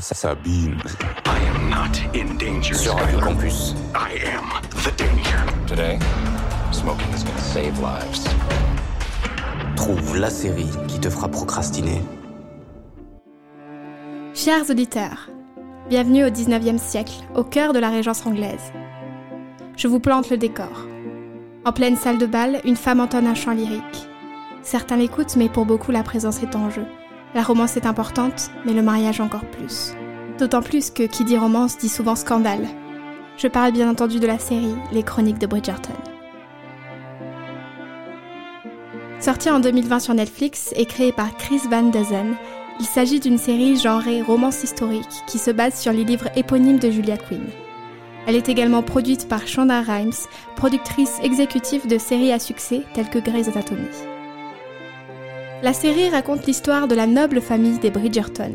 Sabine. I am not in danger. Sur Radio Campus. I am the danger. Today, smoking is gonna save lives. Trouve la série qui te fera procrastiner. Chers auditeurs, bienvenue au 19e siècle, au cœur de la Régence anglaise. Je vous plante le décor. En pleine salle de bal, une femme entonne un chant lyrique. Certains l'écoutent, mais pour beaucoup, la présence est en jeu. La romance est importante, mais le mariage encore plus. D'autant plus que qui dit romance dit souvent scandale. Je parle bien entendu de la série Les Chroniques de Bridgerton. Sortie en 2020 sur Netflix et créée par Chris Van Duzen, il s'agit d'une série genrée romance historique qui se base sur les livres éponymes de Julia Quinn. Elle est également produite par Shonda Rhimes, productrice exécutive de séries à succès telles que Grey's Anatomy. La série raconte l'histoire de la noble famille des Bridgerton,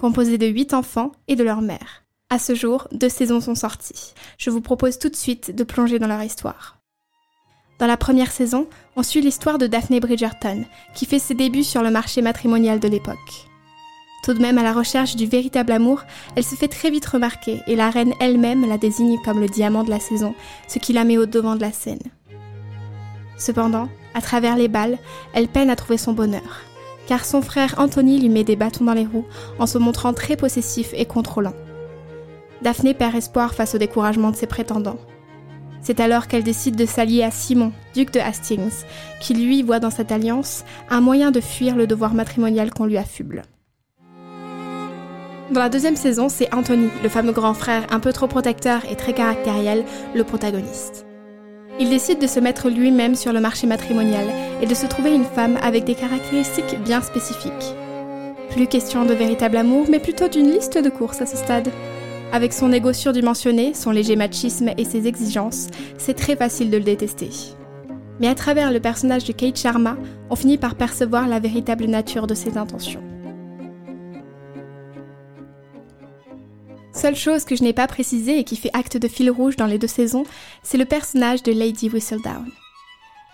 composée de 8 enfants et de leur mère. À ce jour, deux saisons sont sorties. Je vous propose tout de suite de plonger dans leur histoire. Dans la première saison, on suit l'histoire de Daphne Bridgerton, qui fait ses débuts sur le marché matrimonial de l'époque. Tout de même à la recherche du véritable amour, elle se fait très vite remarquer et la reine elle-même la désigne comme le diamant de la saison, ce qui la met au devant de la scène. Cependant, à travers les balles, elle peine à trouver son bonheur, car son frère Anthony lui met des bâtons dans les roues en se montrant très possessif et contrôlant. Daphné perd espoir face au découragement de ses prétendants. C'est alors qu'elle décide de s'allier à Simon, duc de Hastings, qui lui voit dans cette alliance un moyen de fuir le devoir matrimonial qu'on lui affuble. Dans la deuxième saison, c'est Anthony, le fameux grand frère un peu trop protecteur et très caractériel, le protagoniste. Il décide de se mettre lui-même sur le marché matrimonial et de se trouver une femme avec des caractéristiques bien spécifiques. Plus question de véritable amour, mais plutôt d'une liste de courses à ce stade. Avec son égo surdimensionné, son léger machisme et ses exigences, c'est très facile de le détester. Mais à travers le personnage de Kate Sharma, on finit par percevoir la véritable nature de ses intentions. Seule chose que je n'ai pas précisée et qui fait acte de fil rouge dans les deux saisons, c'est le personnage de Lady Whistledown.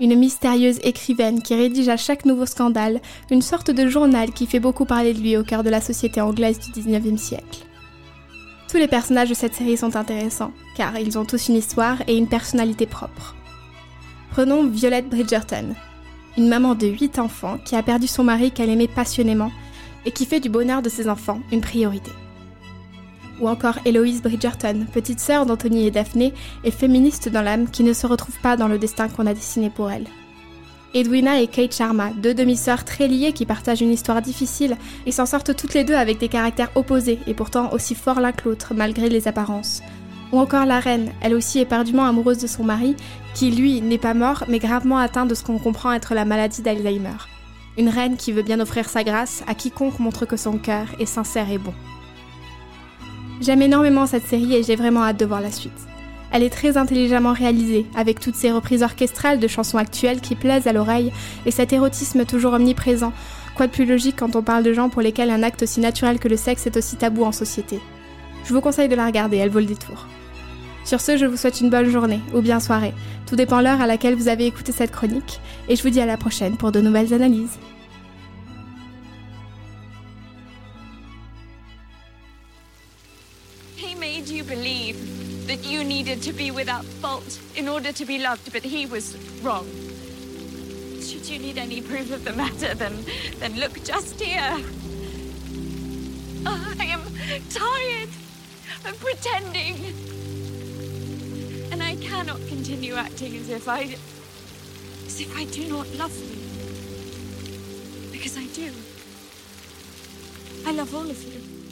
Une mystérieuse écrivaine qui rédige à chaque nouveau scandale une sorte de journal qui fait beaucoup parler de lui au cœur de la société anglaise du 19e siècle. Tous les personnages de cette série sont intéressants, car ils ont tous une histoire et une personnalité propre. Prenons Violette Bridgerton, une maman de 8 enfants qui a perdu son mari qu'elle aimait passionnément et qui fait du bonheur de ses enfants une priorité ou encore Héloïse Bridgerton, petite sœur d'Anthony et Daphné, et féministe dans l'âme qui ne se retrouve pas dans le destin qu'on a dessiné pour elle. Edwina et Kate Sharma, deux demi-sœurs très liées qui partagent une histoire difficile et s'en sortent toutes les deux avec des caractères opposés et pourtant aussi forts l'un que l'autre malgré les apparences. Ou encore la reine, elle aussi éperdument amoureuse de son mari, qui lui n'est pas mort mais gravement atteint de ce qu'on comprend être la maladie d'Alzheimer. Une reine qui veut bien offrir sa grâce à quiconque montre que son cœur est sincère et bon. J'aime énormément cette série et j'ai vraiment hâte de voir la suite. Elle est très intelligemment réalisée, avec toutes ces reprises orchestrales de chansons actuelles qui plaisent à l'oreille et cet érotisme toujours omniprésent. Quoi de plus logique quand on parle de gens pour lesquels un acte aussi naturel que le sexe est aussi tabou en société? Je vous conseille de la regarder, elle vaut le détour. Sur ce, je vous souhaite une bonne journée, ou bien soirée, tout dépend l'heure à laquelle vous avez écouté cette chronique, et je vous dis à la prochaine pour de nouvelles analyses. He made you believe that you needed to be without fault in order to be loved, but he was wrong. Should you need any proof of the matter, then, then look just here. I am tired of pretending. And I cannot continue acting as if I as if I do not love you. Because I do. I love all of you.